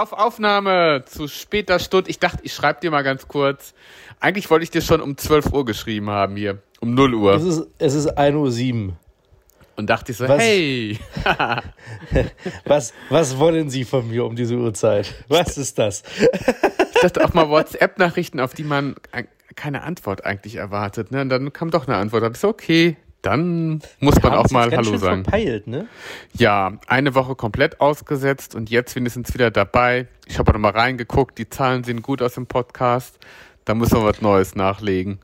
auf Aufnahme zu später Stunde. Ich dachte, ich schreibe dir mal ganz kurz. Eigentlich wollte ich dir schon um 12 Uhr geschrieben haben hier. Um 0 Uhr. Es ist, es ist 1.07 Uhr. Und dachte ich so, Was? hey. Was, was wollen Sie von mir um diese Uhrzeit? Was ist das? Ich dachte auch mal WhatsApp-Nachrichten, auf die man ein- keine Antwort eigentlich erwartet. Ne? Und dann kam doch eine Antwort. Da dachte ich so, okay, dann muss man Haben auch mal Hallo sagen. Verpeilt, ne? Ja, eine Woche komplett ausgesetzt und jetzt wenigstens wieder dabei. Ich habe noch mal reingeguckt, die Zahlen sehen gut aus im Podcast. Da müssen wir was Neues nachlegen.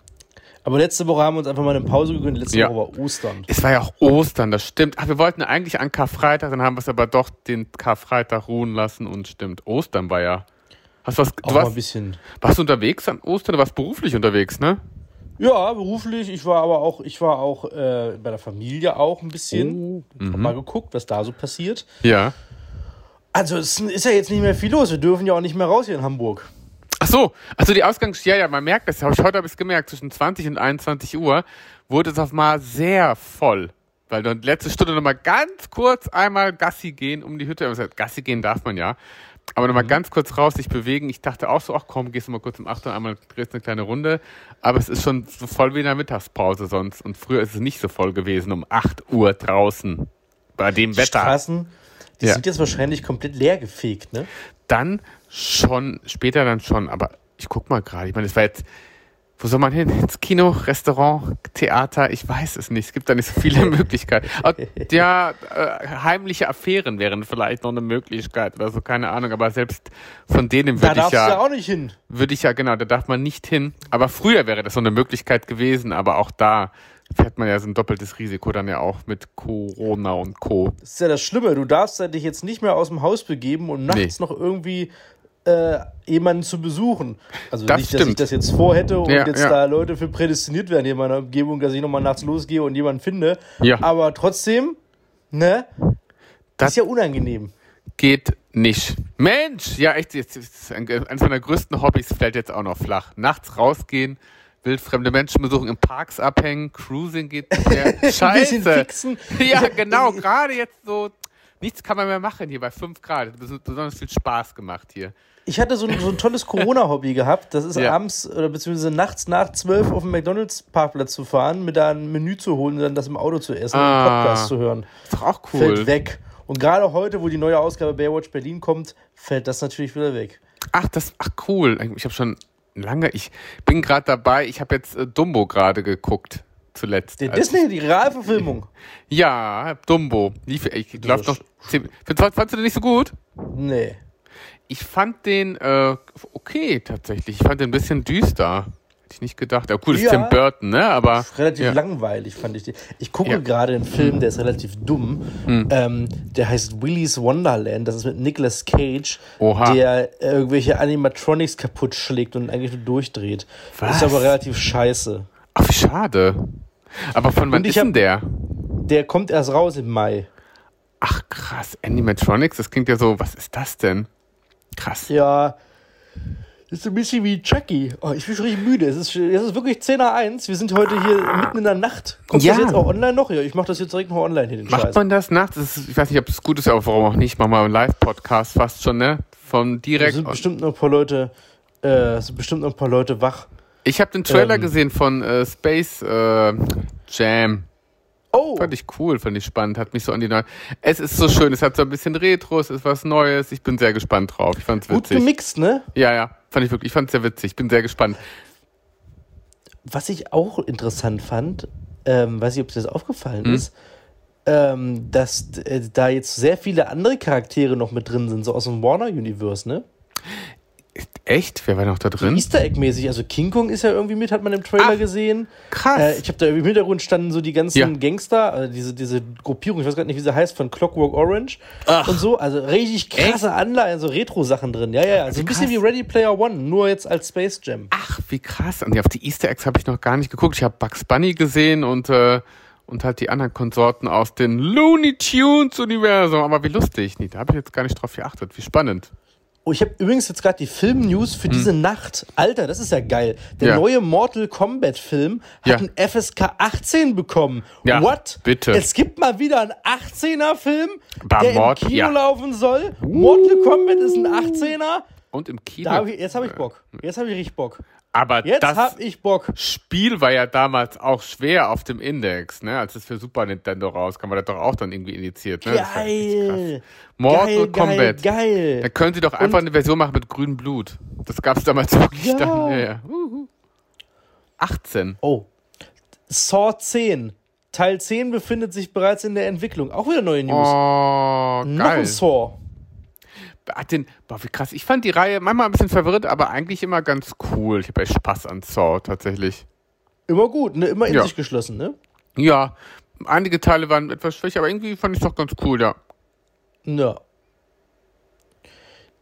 Aber letzte Woche haben wir uns einfach mal eine Pause gegönnt. Letzte Ja. Woche war Ostern. Es war ja auch Ostern, das stimmt. Ach, wir wollten eigentlich an Karfreitag, dann haben wir es aber doch den Karfreitag ruhen lassen und stimmt. Ostern war ja. Hast du was, du ein warst, warst du unterwegs an Ostern? Du warst beruflich unterwegs, ne? Ja, beruflich. Ich war aber auch, ich war auch äh, bei der Familie auch ein bisschen. Oh, Hab mal geguckt, was da so passiert. Ja. Also es ist ja jetzt nicht mehr viel los. Wir dürfen ja auch nicht mehr raus hier in Hamburg. Ach so, also die Ausgangs... Ja, ja, man merkt das. Heute habe ich es gemerkt. Zwischen 20 und 21 Uhr wurde es auf mal sehr voll. Weil dann letzte Stunde nochmal ganz kurz einmal Gassi gehen um die Hütte. Also, Gassi gehen darf man ja. Aber nochmal ganz kurz raus, sich bewegen. Ich dachte auch so, ach komm, gehst du mal kurz um 8 Uhr, einmal drehst eine kleine Runde. Aber es ist schon so voll wie in der Mittagspause sonst. Und früher ist es nicht so voll gewesen um 8 Uhr draußen. Bei dem Die Wetter. Straßen, die Ja. sind jetzt wahrscheinlich komplett leer gefegt, ne? dann schon, später dann schon, aber ich guck mal gerade, ich meine, es war jetzt, wo soll man hin? Ins Kino, Restaurant, Theater, ich weiß es nicht, es gibt da nicht so viele Möglichkeiten. Aber, ja, äh, heimliche Affären wären vielleicht noch eine Möglichkeit oder so, keine Ahnung, aber selbst von denen Da würde ich darfst du ja ja, auch nicht hin. würde ich ja, genau, da darf man nicht hin. Aber früher wäre das so eine Möglichkeit gewesen, aber auch da fährt man ja so ein doppeltes Risiko dann ja auch mit Corona und Co. Das ist ja das Schlimme. Du darfst ja dich jetzt nicht mehr aus dem Haus begeben und nachts noch irgendwie äh, jemanden zu besuchen. Also Das nicht, dass ich das jetzt vorhätte und Ja, jetzt ja. da Leute für prädestiniert werden hier in meiner Umgebung, dass ich nochmal nachts losgehe und jemanden finde. Ja. Aber trotzdem, ne? Das- ist ja unangenehm. geht nicht. Mensch, ja echt, jetzt, ein- eines meiner größten Hobbys fällt jetzt auch noch flach. Nachts rausgehen, wildfremde Menschen besuchen, in Parks abhängen, Cruising geht nicht mehr. Ein bisschen Scheiße. fixen. Ja, genau, gerade jetzt so, nichts kann man mehr machen hier bei 5 Grad. Es hat besonders viel Spaß gemacht hier. Ich hatte so ein, so ein tolles Corona-Hobby gehabt. Das ist Ja. abends oder beziehungsweise nachts nach zwölf auf dem McDonalds-Parkplatz zu fahren, mir da ein Menü zu holen und dann das im Auto zu essen und Ah. einen Podcast zu hören. Ist doch auch Fällt cool. weg. Und gerade heute, wo die neue Ausgabe Baywatch Berlin kommt, fällt das natürlich wieder weg. Ach, das, ach cool. Ich habe schon lange, ich bin gerade dabei, ich habe jetzt äh, Dumbo gerade geguckt. Zuletzt. Als- Disney, die Realverfilmung. Ja, Dumbo. Lief, ich glaube noch. Fandst du den nicht so gut? Nee. Ich fand den äh, okay tatsächlich. Ich fand den ein bisschen düster. Hätte ich nicht gedacht. Ja, cool, das ist Ja. Tim Burton, ne? Aber Relativ ja. langweilig fand ich den. Ich gucke Ja. Hm. gerade einen Film, der ist relativ dumm. Ähm, der heißt Willy's Wonderland. Das ist mit Nicolas Cage, Oha. der irgendwelche Animatronics kaputt schlägt und eigentlich nur durchdreht. Was? Ist aber relativ scheiße. Ach, wie schade. Aber von wann ich ist denn der? Der kommt erst raus im Mai. Ach krass, Animatronics, das klingt ja so, was ist das denn? Krass. Ja. Das ist ein bisschen wie Chucky. Oh, ich bin schon richtig müde. Es ist, es ist wirklich 10 nach 1. Wir sind heute hier mitten in der Nacht. Kommt Ja. das jetzt auch online noch? Ja, ich mache das jetzt direkt noch online hier, den Macht Scheiß. man das nachts? Das ist, ich weiß nicht, ob es gut ist, aber warum auch nicht? Machen wir einen Live-Podcast fast schon, ne? Von Es direkt. sind bestimmt noch ein paar Leute, äh, es sind bestimmt noch ein paar Leute wach. Ich habe den Trailer ähm, gesehen von äh, Space äh, Jam. Oh, Fand ich cool, fand ich spannend, hat mich so an die neue. Es ist so schön, es hat so ein bisschen Retro, es ist was Neues. Ich bin sehr gespannt drauf. Ich fand's gut witzig. gemixt, ne? Ja, ja, fand ich wirklich, ich fand's sehr witzig. Ich bin sehr gespannt. Was ich auch interessant fand, ähm, weiß nicht, ob dir das aufgefallen Hm? ist, ähm, dass äh, da jetzt sehr viele andere Charaktere noch mit drin sind, so aus dem Warner-Universe, ne? Echt? Wer war noch da drin? Easter Egg-mäßig. Also King Kong ist ja irgendwie mit, hat man im Trailer Ach, gesehen. Krass. Äh, ich habe da im Hintergrund standen so die ganzen Ja. Gangster, also diese, diese Gruppierung, ich weiß gar nicht, wie sie heißt, von Clockwork Orange Ach. und so. Also richtig krasse Anleihen, so Retro-Sachen drin. Ja, ja, ja. So Wie ein bisschen krass. wie Ready Player One, nur jetzt als Space Jam. Ach, wie krass. Und ja, auf die Easter Eggs habe ich noch gar nicht geguckt. Ich habe Bugs Bunny gesehen und, äh, und halt die anderen Konsorten aus den Looney Tunes Universum. Aber wie lustig. Nee, da habe ich jetzt gar nicht drauf geachtet. Wie spannend. Oh, ich habe übrigens jetzt gerade die Film-News für diese Nacht. Alter, das ist ja geil. Der. Ja. neue Mortal Kombat-Film hat Ja. einen FSK 18 bekommen. Ja, What? bitte. Es gibt mal wieder einen 18er-Film, Bei der Mord- im Kino ja. laufen soll. Mortal Kombat ist ein 18er. Und im Kino. Hab ich, jetzt habe ich Bock. Jetzt habe ich richtig Bock. Aber Jetzt das habe ich Bock. Spiel war ja damals auch schwer auf dem Index, ne? Als es für Super Nintendo rauskam, war das doch auch dann irgendwie initiiert, ne? Geil. Mortal geil, Kombat. Geil, Da geil. können sie doch einfach eine Version machen mit grünem Blut. Das gab es damals wirklich Ja. dann. Ja, ja. Uhu. 18. Oh. Saw 10. Teil 10 befindet sich bereits in der Entwicklung. Auch wieder neue News. Oh, Noch ein geil. Saw. Hat den, boah, wie krass. Ich fand die Reihe manchmal ein bisschen verwirrend, aber eigentlich immer ganz cool. Ich habe echt Spaß an Saw tatsächlich. Immer gut, ne? Immer in Ja. sich geschlossen, ne? Ja, einige Teile waren etwas schwächer, aber irgendwie fand ich es doch ganz cool, ja. Ja.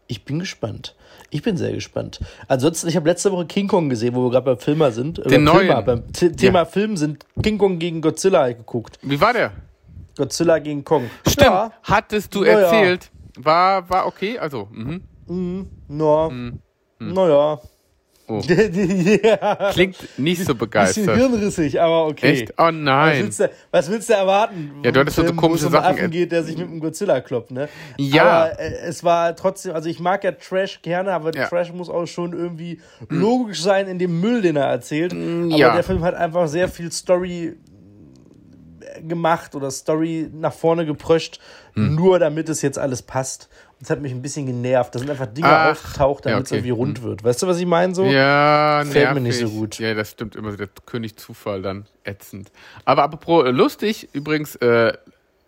Ich bin gespannt. Ich bin sehr gespannt. Ansonsten, ich habe letzte Woche King Kong gesehen, wo wir gerade beim Filmer sind. Äh, Den beim Filmer, neuen. beim T Thema Film sind King Kong gegen Godzilla geguckt. Wie war der? Godzilla gegen Kong. Stimmt, Ja, hattest du ja. erzählt. War, war okay, also, mhm. na, naja. Oh. ja. Klingt nicht so Bisschen begeistert. hirnrissig, aber okay. Echt? Oh Was nein. willst, du, was willst du erwarten? Ja, du hattest so komische Sachen Affen geht, der sich mit einem Godzilla kloppt, ne? Ja. Aber äh, es war trotzdem, also ich mag ja Trash gerne, aber Ja. Trash muss auch schon irgendwie logisch sein in dem Müll, den er erzählt. Aber Mm, ja. der Film hat einfach sehr viel Story gemacht oder Story nach vorne gepröscht, Hm. nur damit es jetzt alles passt. Das hat mich ein bisschen genervt. Da sind einfach Dinge Ach, aufgetaucht, damit ja, es okay. irgendwie rund wird. Weißt du, was ich meine? So? Ja, Gefällt mir nervig. nicht so gut. Ja, das stimmt immer. Der König Zufall dann ätzend. Aber apropos äh, lustig, übrigens, äh,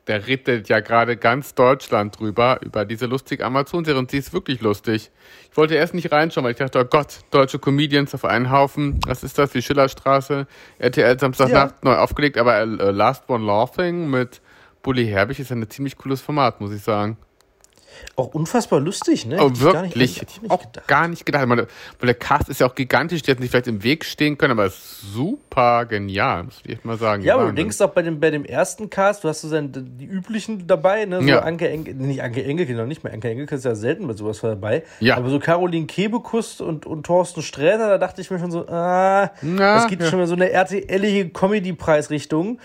der redet ja gerade ganz Deutschland drüber, über diese lustige Amazon-Serie und sie ist wirklich lustig. Ich wollte erst nicht reinschauen, weil ich dachte, oh Gott, deutsche Comedians auf einen Haufen. Was ist das? Die Schillerstraße, RTL Samstagnacht neu aufgelegt, aber äh, Last One Laughing mit Bully Herbig ist ja ein ziemlich cooles Format, muss ich sagen. Auch unfassbar lustig, ne? Oh, Hätte ich gar nicht- wirklich. ich auch gedacht. gar nicht gedacht. Meine, weil der Cast ist ja auch gigantisch, die hätten sich vielleicht im Weg stehen können, aber super genial, muss ich echt mal sagen. Ja, aber du denkst auch bei dem, bei dem ersten Cast, du hast so sein, die üblichen dabei, ne? So Ja. Anke Engelke, nicht Anke Engelke, noch nicht mehr. Anke Engelke ist ja selten bei sowas dabei. Ja. Aber so Caroline Kebekus und, und Thorsten Sträter, da dachte ich mir schon so, ah, Na, das geht ja. schon mal so eine RTL-ige Comedy-Preisrichtung.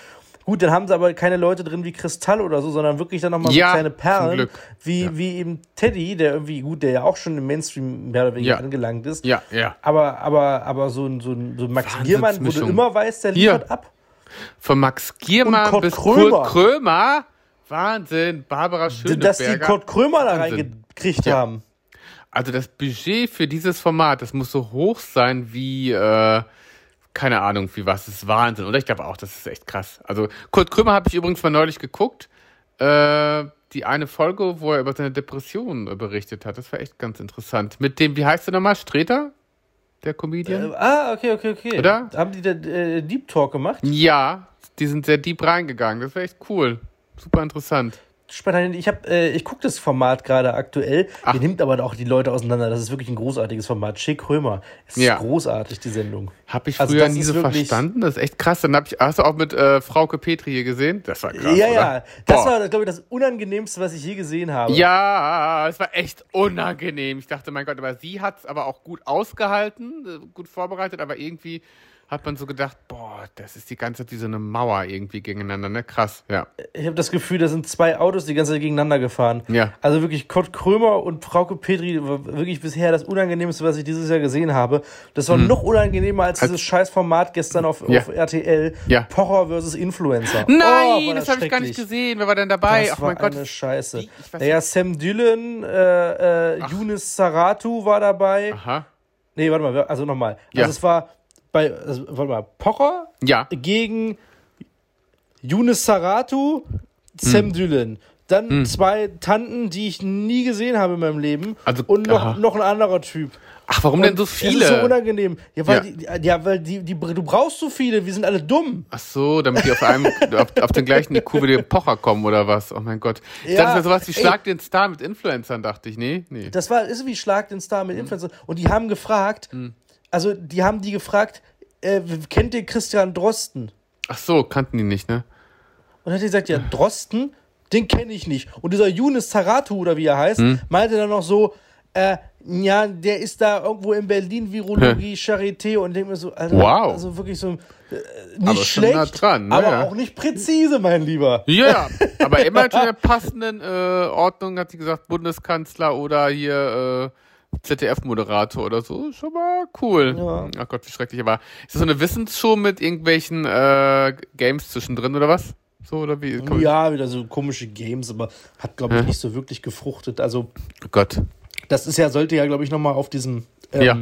Gut, dann haben sie aber keine Leute drin wie Kristall oder so, sondern wirklich dann nochmal Ja, so kleine Perlen, wie, Ja. wie eben Teddy, der irgendwie, gut, der ja auch schon im Mainstream mehr oder weniger Ja. angelangt ist. Ja, ja. Aber, aber, aber so ein, so ein, so ein Max Giermann, wo du immer weißt, der Hier. liefert ab. Von Max Giermann bis Krömer. Kurt Krömer. Wahnsinn. Barbara Schöneberger. dass die Kurt Krömer da reingekriegt Ja. haben. Also das Budget für dieses Format, das muss so hoch sein wie, äh, keine Ahnung, wie was. Das ist Wahnsinn. Oder ich glaube auch, das ist echt krass. Also Kurt Krömer habe ich übrigens mal neulich geguckt. Äh, die eine Folge, wo er über seine Depression berichtet hat. Das war echt ganz interessant. Mit dem, wie heißt der nochmal? Streter? Der Comedian? Äh, ah, okay, okay, okay. Oder? Haben die da äh, Deep Talk gemacht? Ja, die sind sehr deep reingegangen. Das war echt cool. Super interessant. Spannend. Ich hab, äh, ich gucke das Format gerade aktuell. Ach. Ihr nimmt aber auch die Leute auseinander. Das ist wirklich ein großartiges Format. Schick Krömer. Es ist Ja. großartig, die Sendung. Hab ich Also früher das nie so verstanden. Das ist echt krass. Dann hab ich, hast du auch mit äh, Frauke Petri hier gesehen? Das war krass. ja, oder? ja. Das Boah. war, glaube ich, das Unangenehmste, was ich je gesehen habe. Ja, es war echt unangenehm. Ich dachte, mein Gott, aber sie hat es aber auch gut ausgehalten, äh, gut vorbereitet, aber irgendwie hat man so gedacht, boah, das ist die ganze Zeit wie so eine Mauer irgendwie gegeneinander, ne? Krass, ja. Ich habe das Gefühl, da sind zwei Autos die ganze Zeit gegeneinander gefahren. Ja. Also wirklich, Kurt Krömer und Frauke Petri war wirklich bisher das Unangenehmste, was ich dieses Jahr gesehen habe. Das war noch unangenehmer als dieses scheiß Format gestern auf, Hm. Ja. auf RTL. Ja. Pocher versus Influencer. Nein, Oh, war das habe ich gar nicht gesehen. Wer war denn dabei? Das Ach war mein Gott. eine Scheiße. Naja, Sam Dillon, äh, äh, Yunus Saratu war dabei. Aha. Nee, warte mal, also nochmal. Ja. Also es war bei, also, warte mal, Pocher Ja. gegen Yunus Saratu, Sam Hm. Dillon. Dann zwei Tanten, die ich nie gesehen habe in meinem Leben. Also, und noch, aha. noch ein anderer Typ. Ach, warum denn so Es ist viele? so unangenehm. Ja, weil, Ja. Die, ja, weil die, die, du brauchst so viele, wir sind alle dumm. Ach so, damit die auf einem, auf, auf den gleichen IQ wie der Pocher kommen oder was? Oh mein Gott. Ich Ja, dachte, das wäre sowas wie ey. Schlag den Star mit Influencern, dachte ich. Nee, nee. Das war, ist wie Schlag den Star Hm. mit Influencer. Und die haben gefragt, also die haben die gefragt, äh, kennt ihr Christian Drosten? Ach so, kannten die nicht, ne? Und dann hat er gesagt, ja, Drosten, den kenne ich nicht. Und dieser Yunus Taratu oder wie er heißt, Hm. meinte dann noch so, äh, ja, der ist da irgendwo in Berlin, Virologie, Charité und denke mir so, Alter, Wow. also wirklich so äh, nicht Aber schon nah schlecht, dran, ne? aber auch nicht präzise, mein Lieber. Ja, aber immer in der passenden äh, Ordnung hat sie gesagt, Bundeskanzler oder hier äh, ZDF-Moderator oder so. Schon mal cool. Ja. Ach Gott, wie schrecklich. Aber ist das so eine Wissensshow mit irgendwelchen äh, Games zwischendrin oder was? So oder wie? Komm, Ja, wieder so komische Games, aber hat, glaube ich, nicht so wirklich gefruchtet. Also, Oh Gott. das ist ja, sollte ja, glaube ich, nochmal auf diesem ähm, Ja.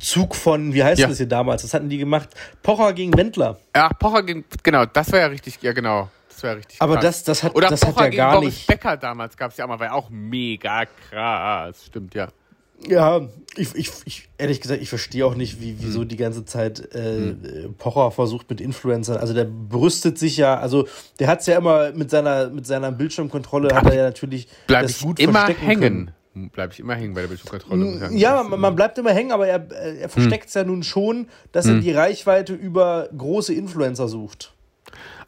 Zug von, wie heißt Ja. das hier damals? Das hatten die gemacht. Pocher gegen Wendler. Ja, Pocher gegen, genau, das war ja richtig, ja genau. Das war ja richtig Aber krass. das, das hat, Oder das Pocher hat ja gegen gar Boris nicht. Becker damals gab es ja auch mal, war ja auch mega krass. Stimmt, ja. Ja, ich, ich, ich, ehrlich gesagt, ich verstehe auch nicht, wie, wieso Hm. die ganze Zeit äh, äh, Pocher versucht mit Influencern. Also der brüstet sich ja, also der hat es ja immer mit seiner, mit seiner Bildschirmkontrolle, hat er ja natürlich Bleib das ich gut immer verstecken hängen. können. Bleib ich immer hängen bei der Bildschirmkontrolle. Ja, man, man bleibt immer hängen, aber er, äh, er versteckt es ja nun schon, dass er die Reichweite über große Influencer sucht.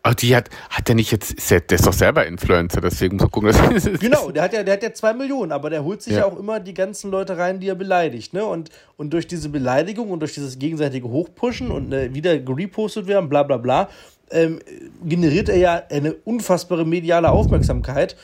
Ach, die hat, hat der nicht jetzt, ist der, der ist doch selber Influencer, deswegen muss man gucken, dass Genau, der hat ja, der hat ja zwei Millionen, aber der holt sich ja. Ja. auch immer die ganzen Leute rein, die er beleidigt, ne? Und, und durch diese Beleidigung und durch dieses gegenseitige Hochpushen und äh, wieder gerepostet werden, bla bla bla, ähm, generiert er ja eine unfassbare mediale Aufmerksamkeit.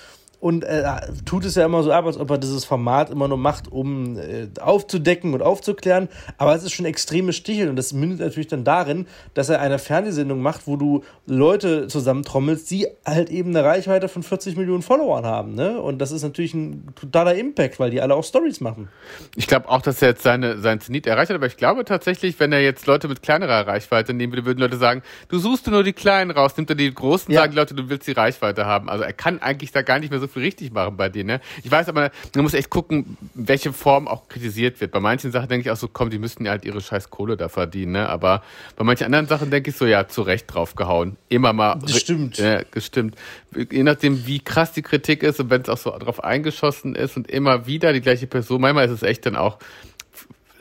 Und äh, tut es ja immer so ab, als ob er dieses Format immer nur macht, um äh, aufzudecken und aufzuklären. Aber es ist schon extremes Sticheln. Und das mündet natürlich dann darin, dass er eine Fernsehsendung macht, wo du Leute zusammentrommelst, die halt eben eine Reichweite von 40 Millionen Followern haben. Ne? Und das ist natürlich ein totaler Impact, weil die alle auch Stories machen. Ich glaube auch, dass er jetzt seine, sein Zenit erreicht hat, aber ich glaube tatsächlich, wenn er jetzt Leute mit kleinerer Reichweite nehmen würde, würden Leute sagen, du suchst nur die Kleinen raus, nimmt er die Großen, Ja. sagen die Leute, du willst die Reichweite haben. Also er kann eigentlich da gar nicht mehr so viel richtig machen bei denen. Ne? Ich weiß aber, man muss echt gucken, welche Form auch kritisiert wird. Bei manchen Sachen denke ich auch so, komm, die müssten ja halt ihre scheiß Kohle da verdienen, ne? Aber bei manchen anderen Sachen denke ich so, ja, zu Recht draufgehauen. Immer mal. Das stimmt. Ja, gestimmt. Je nachdem, wie krass die Kritik ist und wenn es auch so drauf eingeschossen ist und immer wieder die gleiche Person, manchmal ist es echt dann auch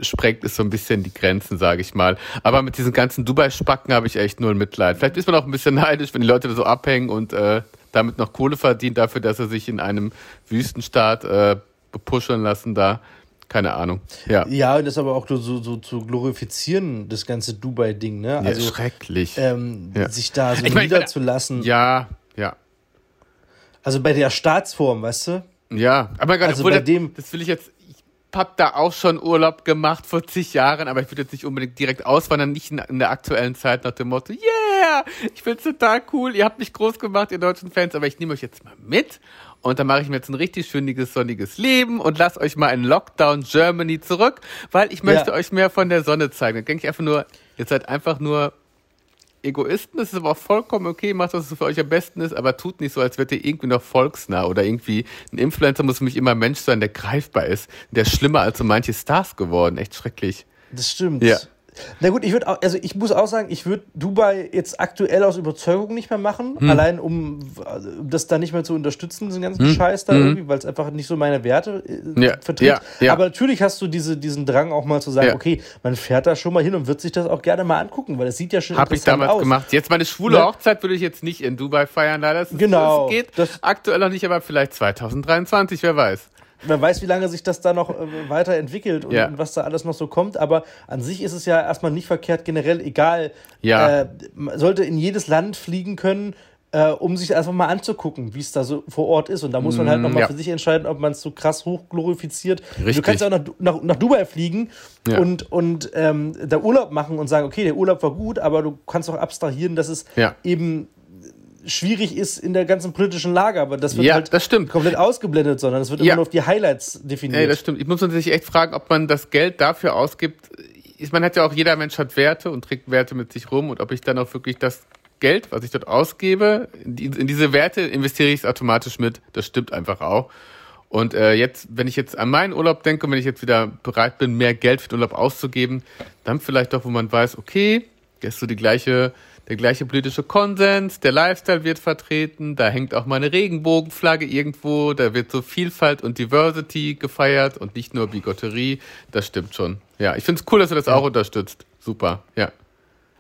sprengt es so ein bisschen die Grenzen, sage ich mal. Aber mit diesen ganzen Dubai-Spacken habe ich echt null Mitleid. Vielleicht ist man auch ein bisschen neidisch, wenn die Leute da so abhängen und äh, damit noch Kohle verdient dafür, dass er sich in einem Wüstenstaat äh, bepuscheln lassen da. Keine Ahnung. Ja. Ja, das aber auch so, so zu glorifizieren, das ganze Dubai-Ding, ne? ja Also schrecklich. ähm, Ja. sich da so Ich mein, niederzulassen. ja, ja. Also bei der Staatsform, weißt du? Ja, aber gerade, Also bei das, dem- das will ich jetzt, hab da auch schon Urlaub gemacht vor zig Jahren, aber ich würde jetzt nicht unbedingt direkt auswandern, nicht in, in der aktuellen Zeit nach dem Motto, yeah, ich find's total cool, ihr habt mich groß gemacht, ihr deutschen Fans, aber ich nehme euch jetzt mal mit und dann mache ich mir jetzt ein richtig schöniges, sonniges Leben und lass euch mal in Lockdown Germany zurück, weil ich möchte Ja. euch mehr von der Sonne zeigen. Dann denke ich einfach nur, ihr seid einfach nur Egoisten, das ist aber auch vollkommen okay, macht was für euch am besten ist, aber tut nicht so, als wärt ihr irgendwie noch volksnah oder irgendwie ein Influencer muss für mich immer ein Mensch sein, der greifbar ist, der ist schlimmer als so manche Stars geworden, echt schrecklich. Das stimmt. Ja. Na gut, ich würde auch, also ich muss auch sagen, ich würde Dubai jetzt aktuell aus Überzeugung nicht mehr machen, Hm. allein um also, um das da nicht mehr zu unterstützen, diesen ganzen Scheiß da irgendwie, weil es einfach nicht so meine Werte äh, Hm. Ja, vertritt. ja, ja. Aber natürlich hast du diese, diesen Drang auch mal zu sagen, okay, man fährt da schon mal hin und wird sich das auch gerne mal angucken, weil es sieht ja schon Habe ich damals aus. gemacht. Jetzt meine schwule Ja. Hochzeit würde ich jetzt nicht in Dubai feiern, leider. Das, ist- Genau, Das geht das- aktuell noch nicht, aber vielleicht 2023, wer weiß. Wer weiß, wie lange sich das da noch äh, weiterentwickelt und, Ja. und was da alles noch so kommt. Aber an sich ist es ja erstmal nicht verkehrt, generell egal. Ja. Äh, man sollte in jedes Land fliegen können, äh, um sich einfach mal anzugucken, wie es da so vor Ort ist. Und da muss man halt nochmal Mm, ja. für sich entscheiden, ob man es so krass hochglorifiziert. Du Richtig. kannst ja auch nach, Du- nach, nach Dubai fliegen Ja. und, und ähm, da Urlaub machen und sagen, okay, der Urlaub war gut, aber du kannst auch abstrahieren, dass es Ja. eben schwierig ist in der ganzen politischen Lage, aber das wird Ja, halt das komplett ausgeblendet, sondern es wird Ja. immer nur auf die Highlights definiert. Nee, das stimmt. Ich muss sich echt fragen, ob man das Geld dafür ausgibt. Ich- Man hat ja auch, jeder Mensch hat Werte und trägt Werte mit sich rum und ob ich dann auch wirklich das Geld, was ich dort ausgebe, in diese Werte investiere ich es automatisch mit. Das stimmt einfach auch. Und äh, jetzt, wenn ich jetzt an meinen Urlaub denke und wenn ich jetzt wieder bereit bin, mehr Geld für den Urlaub auszugeben, dann vielleicht doch, wo man weiß, okay, ist so die gleiche, der gleiche politische Konsens, der Lifestyle wird vertreten, da hängt auch mal eine Regenbogenflagge irgendwo, da wird so Vielfalt und Diversity gefeiert und nicht nur Bigotterie. Das stimmt schon. Ja, ich finde es cool, dass du das auch unterstützt. Super, ja.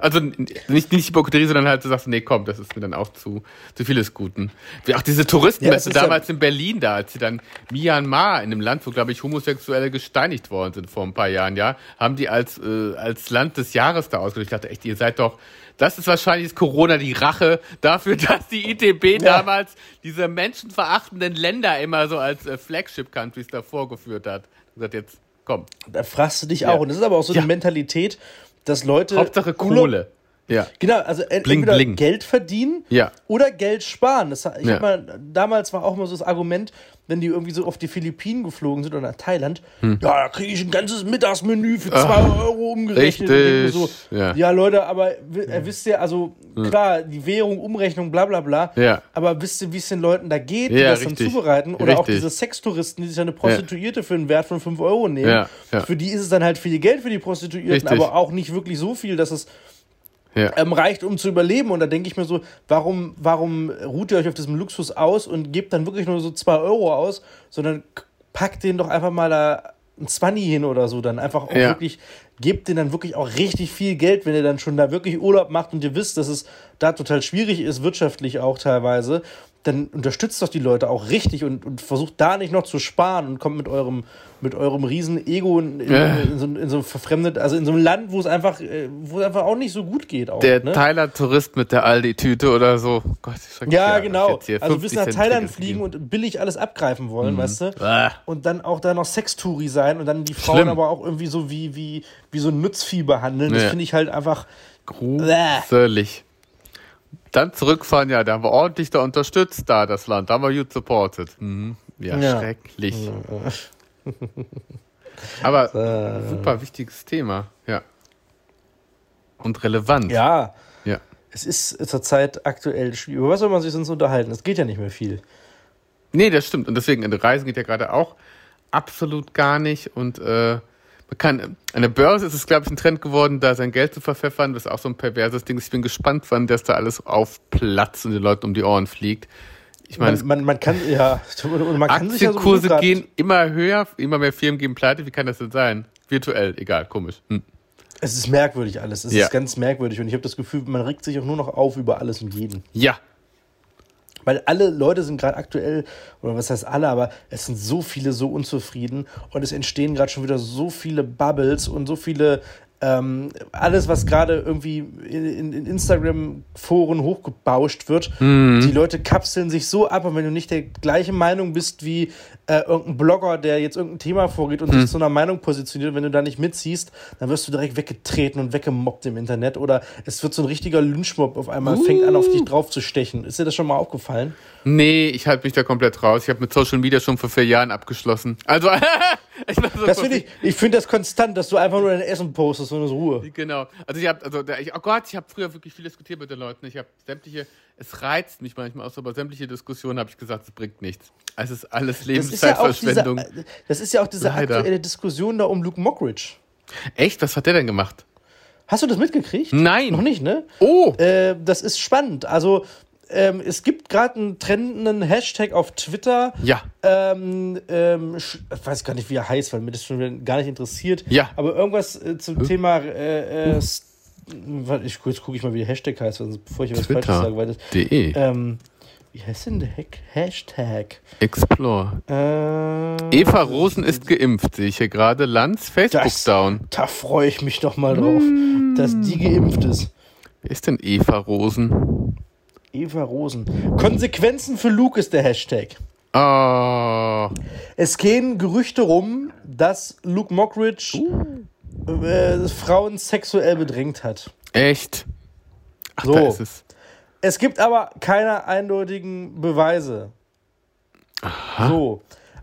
Also nicht, nicht Hypocriterie, sondern halt, du sagst, nee, komm, das ist mir dann auch zu, zu viel des Guten. Wie auch diese Touristenmesse Ja, damals in Berlin da, als sie dann Myanmar, in einem Land, wo, glaube ich, Homosexuelle gesteinigt worden sind vor ein paar Jahren, ja, haben die als, äh, als Land des Jahres da ausgesucht. Ich dachte echt, ihr seid doch, das ist wahrscheinlich ist Corona die Rache dafür, dass die ITB Ja. damals diese menschenverachtenden Länder immer so als äh, Flagship-Countries da vorgeführt hat. gesagt, jetzt, komm, Da fragst du dich Ja. auch. Und das ist aber auch so Ja. eine Mentalität, dass Leute. Hauptsache Kohle. Ja. Genau, also ent- Bling, entweder bling. Geld verdienen Ja. oder Geld sparen. Das, ich Ja. hab mal, damals war auch mal so das Argument, wenn die irgendwie so auf die Philippinen geflogen sind oder nach Thailand, Hm. ja, da kriege ich ein ganzes Mittagsmenü für 2 Euro umgerechnet. Richtig. So, Ja. ja. Leute, aber äh, wisst ihr, also klar, die Währung, Umrechnung, bla bla bla, Ja. aber wisst ihr, wie es den Leuten da geht, die das richtig. dann zubereiten? Oder auch Richtig. diese Sextouristen, die sich eine Prostituierte für einen Wert von 5 Euro nehmen. Für die ist es dann halt viel Geld für die Prostituierten, Richtig. aber auch nicht wirklich so viel, dass es Ja. ähm, reicht, um zu überleben. Und da denke ich mir so, warum, warum ruht ihr euch auf diesem Luxus aus und gebt dann wirklich nur so 2 Euro aus, sondern packt den doch einfach mal da ein 20 hin oder so. Dann einfach auch Ja. wirklich, gebt den dann wirklich auch richtig viel Geld, wenn ihr dann schon da wirklich Urlaub macht und ihr wisst, dass es da total schwierig ist, wirtschaftlich auch teilweise. Dann unterstützt doch die Leute auch richtig und, und versucht da nicht noch zu sparen und kommt mit eurem, mit eurem riesen Ego in, in, Ja. in, so, in so verfremdet, also in so einem Land, wo es einfach, äh, wo es einfach auch nicht so gut geht. Auch, Der ne? Thailand Tourist mit der Aldi-Tüte oder so. Gott, ich Ja, an, genau. Also 50 bis nach Cent Thailand fliegen und billig alles abgreifen wollen, weißt du? Ah. Und dann auch da noch Sextouri sein und dann die Frauen Schlimm. aber auch irgendwie so wie, wie, wie so ein Nutzvieh behandeln. Das Ja. finde ich halt einfach. Gruselig. Dann zurückfahren, ja, da haben wir ordentlich da unterstützt, da das Land, da haben wir gut supported. Mhm. Ja, Ja. schrecklich. Aber Äh, super wichtiges Thema, ja. Und relevant. ja, ja. es ist zurzeit aktuell schwierig. Über was soll man sich sonst unterhalten? Es geht ja nicht mehr viel. Nee, das stimmt. Und deswegen, in Reisen geht ja gerade auch absolut gar nicht. Und äh, kann, an der Börse ist es, glaube ich, ein Trend geworden, da sein Geld zu verpfeffern. Das ist auch so ein perverses Ding. Ich bin gespannt, wann das da alles aufplatzt und den Leuten um die Ohren fliegt. Ich meine, Man, man, man kann, ja, und man kann sich ja grad- gehen immer höher, immer mehr Firmen gehen pleite. Wie kann das denn sein? Virtuell, egal, komisch. Hm. Es ist merkwürdig alles. Es Ja. ist ganz merkwürdig. Und ich habe das Gefühl, man regt sich auch nur noch auf über alles und jeden. Ja, Weil alle Leute sind gerade aktuell, oder was heißt alle, aber es sind so viele so unzufrieden und es entstehen gerade schon wieder so viele Bubbles und so viele, ähm, alles, was gerade irgendwie in, in Instagram-Foren hochgebauscht wird. Die Leute kapseln sich so ab und wenn du nicht der gleichen Meinung bist wie äh, irgendein Blogger, der jetzt irgendein Thema vorgeht und sich zu einer Meinung positioniert, wenn du da nicht mitziehst, dann wirst du direkt weggetreten und weggemobbt im Internet oder es wird so ein richtiger Lynchmob auf einmal, fängt an, auf dich drauf zu stechen. Ist dir das schon mal aufgefallen? Nee, ich halte mich da komplett raus. Ich habe mit Social Media schon vor vier Jahren abgeschlossen. Also, ich so Das finde ich, ich finde das konstant, dass du einfach nur dein Essen postest und das Ruhe. Genau. Also ich habe, also ich, oh Gott, ich habe früher wirklich viel diskutiert mit den Leuten. Ich habe sämtliche, es reizt mich manchmal auch so, aber sämtliche Diskussionen habe ich gesagt, es bringt nichts. Es ist alles Das ist ja Lebenszeitverschwendung. das ist ja auch diese Leider. aktuelle Diskussion da um Luke Mockridge. Echt? Was hat der denn gemacht? Hast du das mitgekriegt? Nein. Noch nicht, ne? Oh! Äh, das ist spannend. Also, ähm, es gibt gerade einen trendenden Hashtag auf Twitter. Ja. Ähm, ähm, ich weiß gar nicht, wie er heißt, weil mir das schon gar nicht interessiert. Ja. Aber irgendwas äh, zum Thema. Äh, äh, ich, jetzt gucke ich mal, wie der Hashtag heißt, bevor ich was Falsches sage. Weil das, Twitter.de. ähm, wie heißt denn der Hashtag? Explore. Äh, Eva Rosen ist geimpft, sehe ich hier gerade. Lanz Facebook Das- down. Da freue ich mich doch mal drauf, dass die geimpft ist. Wer ist denn Eva Rosen? Eva Rosen. Konsequenzen für Luke ist der Hashtag. Oh. Es gehen Gerüchte rum, dass Luke Mockridge äh, Frauen sexuell bedrängt hat. Echt? Ach, So. da ist es. Es gibt aber keine eindeutigen Beweise. So.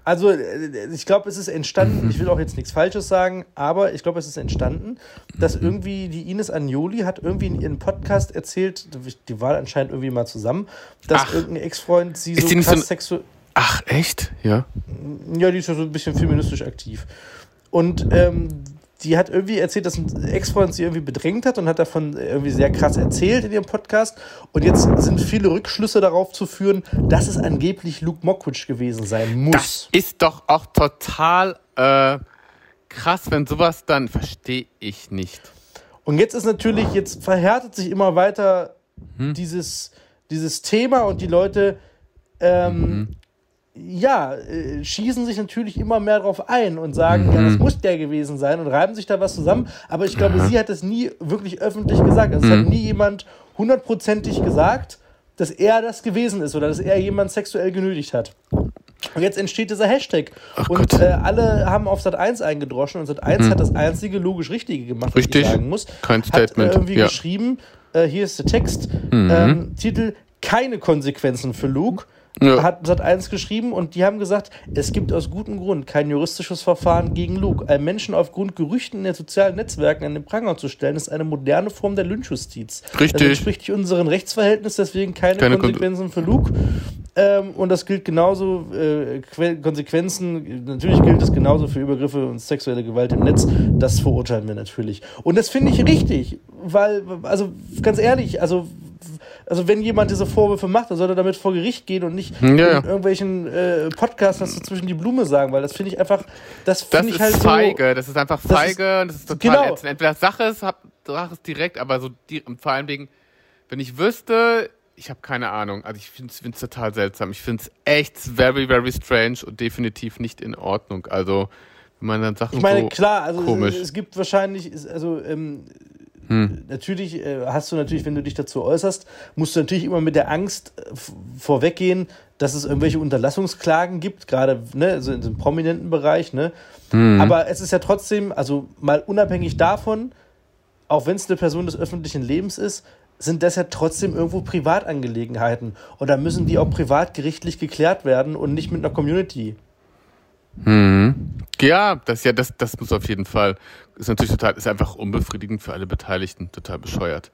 Also, äh, ich glaube, es ist entstanden, ich will auch jetzt nichts Falsches sagen, aber ich glaube, es ist entstanden, dass irgendwie die Ines Agnoli hat irgendwie in ihrem Podcast erzählt, die war anscheinend irgendwie mal zusammen, dass Ach. irgendein Ex-Freund sie Ist so so krass ein- sexuell. Ach, echt? Ja. Ja, die ist ja so ein bisschen feministisch aktiv. Und ähm, die hat irgendwie erzählt, dass ein Ex-Freund sie irgendwie bedrängt hat und hat davon irgendwie sehr krass erzählt in ihrem Podcast. Und jetzt sind viele Rückschlüsse darauf zu führen, dass es angeblich Luke Mockridge gewesen sein muss. Das ist doch auch total äh, krass, wenn sowas dann verstehe ich nicht. Und jetzt ist natürlich, jetzt verhärtet sich immer weiter Hm. dieses, dieses Thema und die Leute, ähm, Mhm. Ja, äh, schießen sich natürlich immer mehr drauf ein und sagen, ja, Mhm. das muss der gewesen sein und reiben sich da was zusammen. Aber ich glaube, sie hat es nie wirklich öffentlich gesagt. Also es Mhm. hat nie jemand hundertprozentig gesagt, dass er das gewesen ist oder dass er jemand sexuell genötigt hat. Und jetzt entsteht dieser Hashtag. Ach und äh, alle haben auf Sat 1 eingedroschen und Sat 1 hat das einzige logisch Richtige gemacht, was Richtig. ich sagen muss. Kein Hat Statement, äh, irgendwie ja. geschrieben, äh, hier ist der Text, Mhm. ähm, Titel Keine Konsequenzen für Luke. Ja. Hat Sat 1 geschrieben und die haben gesagt, es gibt aus gutem Grund kein juristisches Verfahren gegen Luke. Einen Menschen aufgrund Gerüchten in den sozialen Netzwerken an den Pranger zu stellen, ist eine moderne Form der Lynchjustiz. Richtig. Das entspricht nicht unserem Rechtsverhältnis, deswegen keine, Keine Kon- Konsequenzen für Luke. Ähm, und das gilt genauso, äh, Que- Konsequenzen, natürlich gilt es genauso für Übergriffe und sexuelle Gewalt im Netz. Das verurteilen wir natürlich. Und das finde ich richtig, weil, also ganz ehrlich, also, also wenn jemand diese Vorwürfe macht, dann soll er damit vor Gericht gehen und nicht Ja, ja. in irgendwelchen äh, Podcasts was zwischen die Blume sagen, weil das finde ich einfach, das Das finde ich ist halt feige, das ist einfach Das feige und das ist total genau. ätzend. Entweder Sache ist, hab, Sache ist direkt, aber so die, vor allen Dingen, wenn ich wüsste, ich habe keine Ahnung, also ich finde es total seltsam. Ich finde es echt very, very strange und definitiv nicht in Ordnung. Also, wenn man dann Sachen Ich meine, so klar, also komisch. es, es gibt wahrscheinlich, also ähm, Hm. natürlich äh, hast du natürlich, wenn du dich dazu äußerst, musst du natürlich immer mit der Angst äh, vorweggehen, dass es irgendwelche Unterlassungsklagen gibt, gerade ne, also in diesem prominenten Bereich. Ne? Hm. Aber es ist ja trotzdem, also mal unabhängig davon, auch wenn es eine Person des öffentlichen Lebens ist, sind das ja trotzdem irgendwo Privatangelegenheiten. Und da müssen die auch privatgerichtlich geklärt werden und nicht mit einer Community. Mhm. Ja, das ja, das, das muss auf jeden Fall. Ist natürlich total, ist einfach unbefriedigend für alle Beteiligten, total bescheuert.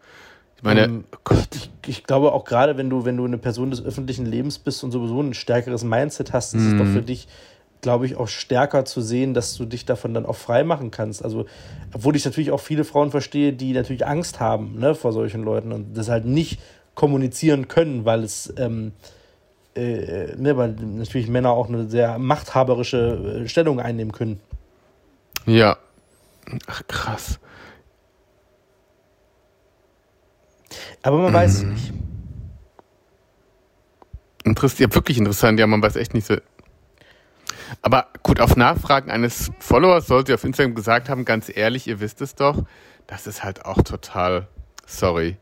Ich meine, Ähm, oh Gott, Ich, ich glaube auch gerade, wenn du, wenn du eine Person des öffentlichen Lebens bist und sowieso ein stärkeres Mindset hast, ist es doch für dich, glaube ich, auch stärker zu sehen, dass du dich davon dann auch frei machen kannst. Also, obwohl ich natürlich auch viele Frauen verstehe, die natürlich Angst haben ne, vor solchen Leuten und das halt nicht kommunizieren können, weil es ähm, äh, ne, weil natürlich Männer auch eine sehr machthaberische äh, Stellung einnehmen können. ja. Ach, krass. Aber man weiß es nicht. Interessiert, ja, wirklich interessant, ja, man weiß echt nicht so. Aber gut, auf Nachfragen eines Followers sollte sie auf Instagram gesagt haben, ganz ehrlich, ihr wisst es doch, das ist halt auch total sorry.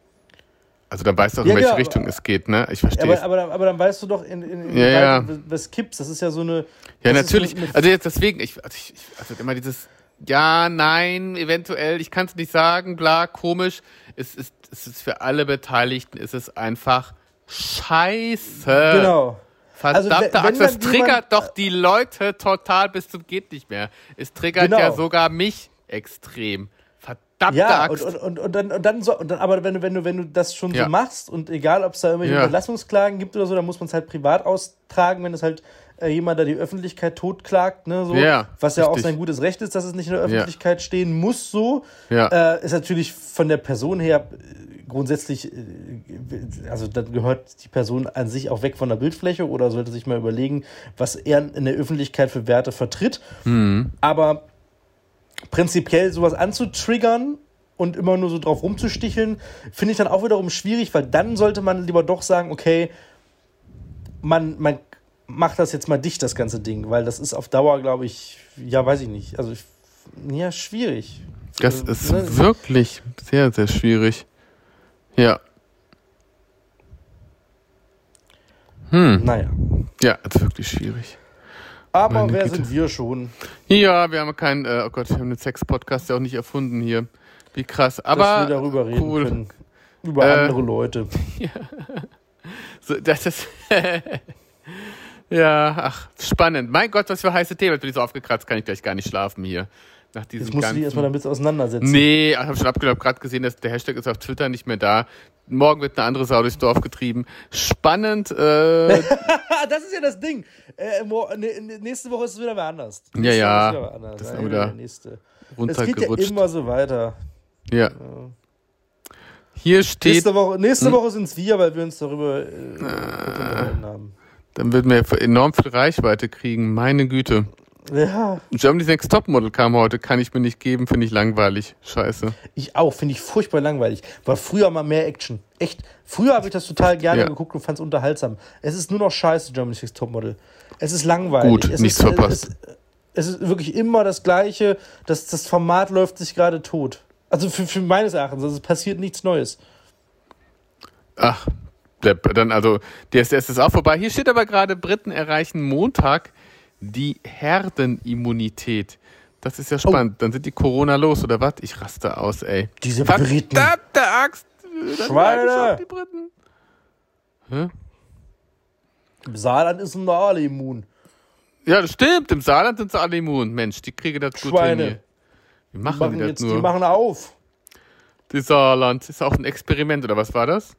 Also dann weißt du auch, in Ja, welche ja, Richtung aber- es geht, ne? Ich verstehe Aber, aber, aber dann weißt du doch, in, in, in Ja, ja. was kippst. Das ist ja so eine. Ja, ist natürlich. eine- eine Also jetzt deswegen, ich, also ich, also immer dieses Ja, nein, eventuell, ich kann es nicht sagen, bla, komisch. Es ist, es ist für alle Beteiligten, ist es einfach scheiße. Genau. Also, Verdammte wenn Axt, das triggert doch die Leute total bis zum geht nicht mehr. Es triggert Genau. ja sogar mich extrem. Verdammte Ja, und, und, und, und, dann, und dann so, und dann, aber wenn du, wenn du, wenn du das schon Ja. so machst und egal, ob es da irgendwelche Ja. Überlassungsklagen gibt oder so, dann muss man es halt privat austragen, wenn es halt äh, jemand da die Öffentlichkeit totklagt, ne, so, Ja, was ja auch richtig. sein gutes Recht ist, dass es nicht in der Öffentlichkeit stehen muss, so, ja. äh, ist natürlich von der Person her äh, grundsätzlich, äh, also dann gehört die Person an sich auch weg von der Bildfläche oder sollte sich mal überlegen, was er in der Öffentlichkeit für Werte vertritt. Hm. Aber prinzipiell sowas anzutriggern und immer nur so drauf rumzusticheln, finde ich dann auch wiederum schwierig, weil dann sollte man lieber doch sagen, okay, man, man macht das jetzt mal dicht, das ganze Ding, weil das ist auf Dauer, glaube ich, ja, weiß ich nicht. Also, ich, ja, schwierig. Das äh, ist ne? wirklich sehr, sehr schwierig. Ja. Hm. Naja. Ja, ist wirklich schwierig. Aber Meine wer Güte. sind wir schon? Ja, wir haben keinen, äh, oh Gott, wir haben den Sex-Podcast ja auch nicht erfunden hier. Wie krass. dass Aber wir darüber reden cool. können. Über Äh, andere Leute. So, das ist. ja, ach, spannend. Mein Gott, was für heiße Themen. Jetzt bin ich so aufgekratzt, kann ich gleich gar nicht schlafen hier. Nach diesem Jetzt musst du dich erstmal ganzen. damit auseinandersetzen. Nee, ich habe schon abgelaufen, gerade gesehen, dass der Hashtag ist auf Twitter nicht mehr da. Morgen wird eine andere Sau durchs Dorf getrieben. Spannend. Äh, Ah, das ist ja das Ding. Äh, ne- ne- nächste Woche ist es wieder mal anders. Ja, Nächste ja. Woche ist wieder anders. Das ist Ja, wieder der nächste. Es geht ja runtergerutscht. immer so weiter. Ja. Hier steht, Nächste Woche, nächste Hm. Woche sind es wir, weil wir uns darüber äh, unterhalten haben. dann würden wir enorm viel Reichweite kriegen. Meine Güte. Ja. Germany's Next Topmodel kam heute, kann ich mir nicht geben, finde ich langweilig. Scheiße. Ich auch, finde ich furchtbar langweilig. War früher mal mehr Action. Echt. Früher habe ich das total gerne Ja. geguckt und fand es unterhaltsam. Es ist nur noch scheiße, Germany's Next Topmodel. Es ist langweilig. Gut, es nichts ist, verpasst. Es, es ist wirklich immer das Gleiche. Das, das Format läuft sich gerade tot. Also für, für meines Erachtens. Also es passiert nichts Neues. Ach, der, dann also, DSDS ist auch vorbei. Hier steht aber gerade, Briten erreichen Montag die Herdenimmunität. Das ist ja spannend. Dann sind die Corona los, oder was? Ich raste aus, ey. Diese Briten. Verdammte Axt! Dann Schweine! Die Briten. Hä? Im Saarland ist ein alle immun. Ja, das stimmt. Im Saarland sind sie alle immun. Mensch, die kriegen das gut Schweine. hin. Wie Die machen, machen die das jetzt, nur? die machen auf. Die Saarland. Ist auch ein Experiment, oder was war das?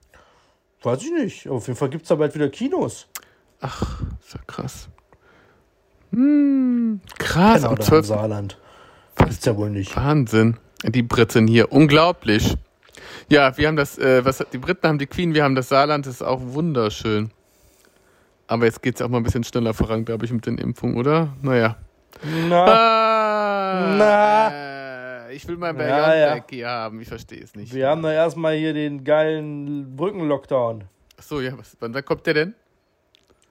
Weiß ich nicht. Auf jeden Fall gibt es da bald wieder Kinos. Ach, ist ja krass. Hm, krass. Genau, am da im 12. Saarland. Gibt's ja wohl nicht. Wahnsinn. Die Briten hier. Unglaublich. Ja, wir haben das, äh, was, die Briten haben die Queen, wir haben das Saarland, das ist auch wunderschön. Aber jetzt geht's auch mal ein bisschen schneller voran, glaube ich, mit den Impfungen, oder? Naja. Na, Ah, Na. Äh, ich will mein Ja, BioNTech hier haben, ich verstehe es nicht. wir haben da erstmal hier den geilen Brückenlockdown. Achso, ja, was, wann kommt der denn?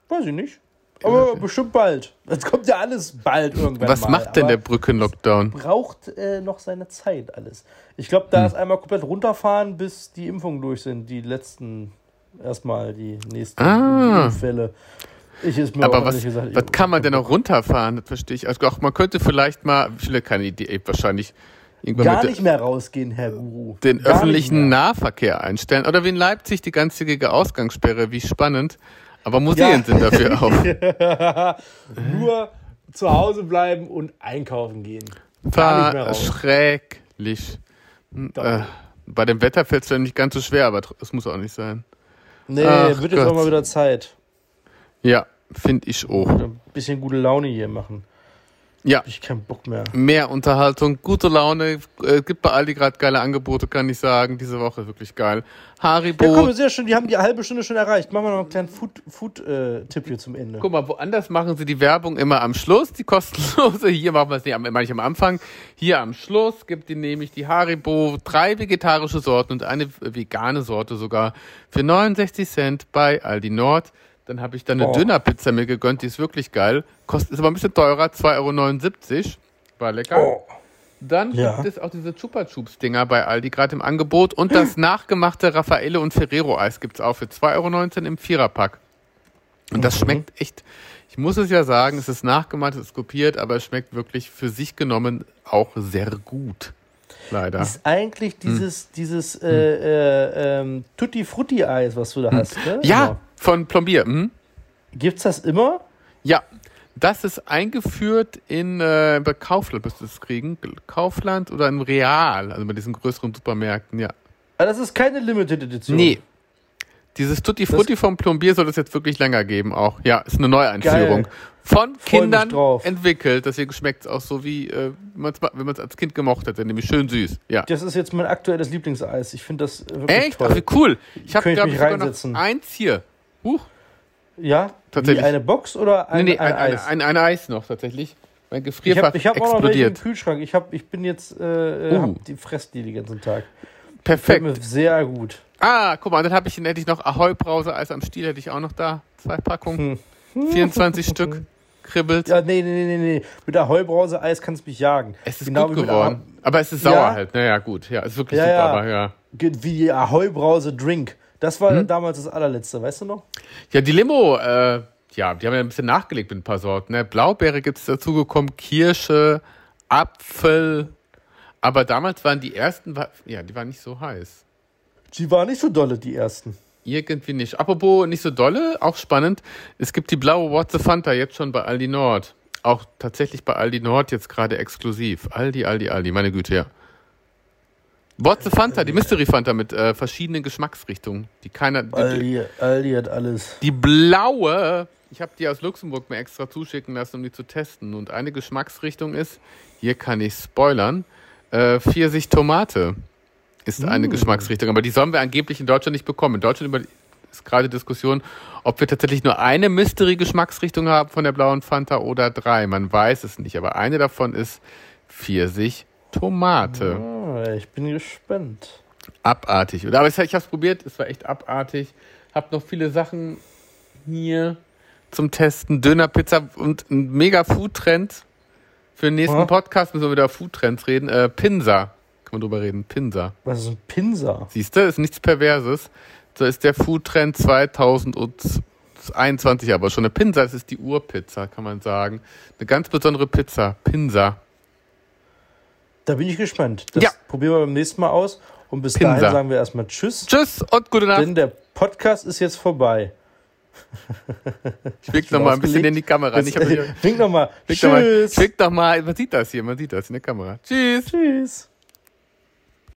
Weiß ich nicht. Aber okay. bestimmt bald. Das kommt ja alles bald irgendwann Was mal. macht denn Aber der Brückenlockdown? Braucht äh, noch seine Zeit alles. Ich glaube, da ist einmal komplett runterfahren, bis die Impfungen durch sind. Die letzten, erstmal die nächsten Ah. Fälle. Ich ist mir Aber was, gesagt, was kann man denn noch runterfahren? Das verstehe ich. Also auch man könnte vielleicht mal, ich will ja keine Idee, wahrscheinlich irgendwann Gar nicht mehr rausgehen, Herr Guru. den Gar öffentlichen. Nahverkehr einstellen. Oder wie in Leipzig die ganzjährige Ausgangssperre, wie spannend. Aber Museen Ja. sind dafür auf. Nur zu Hause bleigen und einkaufen gehen. Gar nicht mehr raus. Schrecklich. Äh, bei dem Wetter fällt es ja nicht ganz so schwer, aber es muss auch nicht sein. Nee, Ach wird jetzt Gott. auch mal wieder Zeit. Ja, finde ich auch. Ein bisschen gute Laune hier machen. Ja, Hab ich keinen Bock mehr. mehr Unterhaltung, gute Laune. Äh, gibt bei Aldi gerade geile Angebote, kann ich sagen. Diese Woche wirklich geil. Haribo. Ja, komm, sehr schön. Die haben die halbe Stunde schon erreicht. Machen wir noch einen kleinen Food-Tipp Food, äh, Tipp hier zum Ende. Guck mal, woanders machen sie die Werbung immer am Schluss, die kostenlose. Hier machen wir es nicht am, manchmal am Anfang. Hier am Schluss gibt die nämlich die Haribo drei vegetarische Sorten und eine vegane Sorte sogar für 69 Cent bei Aldi Nord. Dann habe ich dann eine Oh. Dönerpizza mir gegönnt, die ist wirklich geil. Kostet ist aber ein bisschen teurer, 2,79 Euro. War lecker. Oh. Dann Ja. gibt es auch diese Chupa Chups Dinger bei Aldi gerade im Angebot und das nachgemachte Raffaele und Ferrero Eis gibt's auch für 2,19 Euro im Viererpack. Und das Mhm. schmeckt echt, ich muss es ja sagen, es ist nachgemacht, es ist kopiert, aber es schmeckt wirklich für sich genommen auch sehr gut. Leider. Ist eigentlich Hm. dieses, dieses äh, äh, ähm, Tutti Frutti Eis, was du da hast, ne? Hm. Ja, Immer. von Plombier. Mhm. Gibt's das immer? Ja, das ist eingeführt in äh, bei Kaufland, müsstest du es kriegen. Kaufland oder im Real, also bei diesen größeren Supermärkten, ja. Aber das ist keine Limited Edition. Nee. Dieses Tutti Frutti vom Plombier soll es jetzt wirklich länger geben auch. Ja, ist eine Neueinführung. Geil. Von Kindern entwickelt. Deswegen schmeckt es auch so wie, äh, man's wenn man es als Kind gemocht hätte, nämlich schön süß. Ja. Das ist jetzt mein aktuelles Lieblingseis. Ich finde das wirklich Echt? toll. Ach, wie cool. Ich habe, ich glaube ich, sogar noch eins hier. Huch. ja? Tatsächlich. Wie eine Box oder ein, Nee, nee, ein, ein, Eis? ein, ein, Eis noch tatsächlich. Mein ich Gefrierfach habe ich hab auch noch im explodiert. Kühlschrank. Ich, hab, ich bin jetzt, äh, äh, Uh. hab die fress die den ganzen Tag. Perfekt. mir sehr gut. Ah, guck mal, dann habe ich, hätte ich noch Ahoi Brause Eis am Stiel, hätte ich auch noch da. Zwei Packungen. 24 Stück. Kribbelt. Ja, nee, nee, nee, nee. Mit der Heubrause Eis kannst du mich jagen. Es ist Genau gut geworden. Aber es ist sauer Ja. halt. Naja, gut. Ja, ist wirklich Ja, super, ja. aber ja. Wie die Ahoi-Brause Drink. Das war Hm? damals das allerletzte, weißt du noch? Ja, die Limo, äh, ja, die haben ja ein bisschen nachgelegt mit ein paar Sorten. Ne? Blaubeere gibt's dazugekommen, Kirsche, Apfel. Aber damals waren die ersten, ja, die waren nicht so heiß. Die war nicht so dolle, die ersten. Irgendwie nicht. Apropos nicht so dolle, auch spannend. Es gibt die blaue What the Fanta jetzt schon bei Aldi Nord. Auch tatsächlich bei Aldi Nord jetzt gerade exklusiv. Aldi, Aldi, Aldi, meine Güte, ja. What the Fanta, die Mystery Fanta mit äh, verschiedenen Geschmacksrichtungen, die keiner. Die, Aldi, Aldi hat alles. die blaue, ich habe die aus Luxemburg mir extra zuschicken lassen, um die zu testen. Und eine Geschmacksrichtung ist, hier kann ich spoilern, äh, Pfirsich Tomate ist eine Geschmacksrichtung. Aber die sollen wir angeblich in Deutschland nicht bekommen. In Deutschland ist gerade Diskussion, ob wir tatsächlich nur eine Mystery-Geschmacksrichtung haben von der blauen Fanta oder drei. Man weiß es nicht, aber eine davon ist Pfirsich Tomate. Ah, ich bin gespannt. Abartig. Oder? Aber ich, habe es probiert, es war echt abartig. Hab noch viele Sachen hier zum Testen. Dönerpizza und ein mega Food-Trend. Für den nächsten Ja. Podcast müssen wir wieder Food-Trends reden. Äh, Pinsa. Kann man drüber reden. Pinsa. Was ist ein Pinsa? Siehst du, ist nichts Perverses. So ist der Food-Trend 2021 aber schon. Eine Pinsa, das ist die Urpizza, kann man sagen. Eine ganz besondere Pizza. Pinsa. Da bin ich gespannt. Das Ja. probieren wir beim nächsten Mal aus. Und bis Pinsa. dahin sagen wir erstmal Tschüss. Tschüss und gute Nacht. Denn der Podcast ist jetzt vorbei. Ich wink noch mal ein bisschen in die Kamera. Ich, hab, Wink nochmal. wink noch mal, Tschüss. ich wink noch mal, man sieht das hier, man sieht das in der Kamera. Tschüss. Tschüss.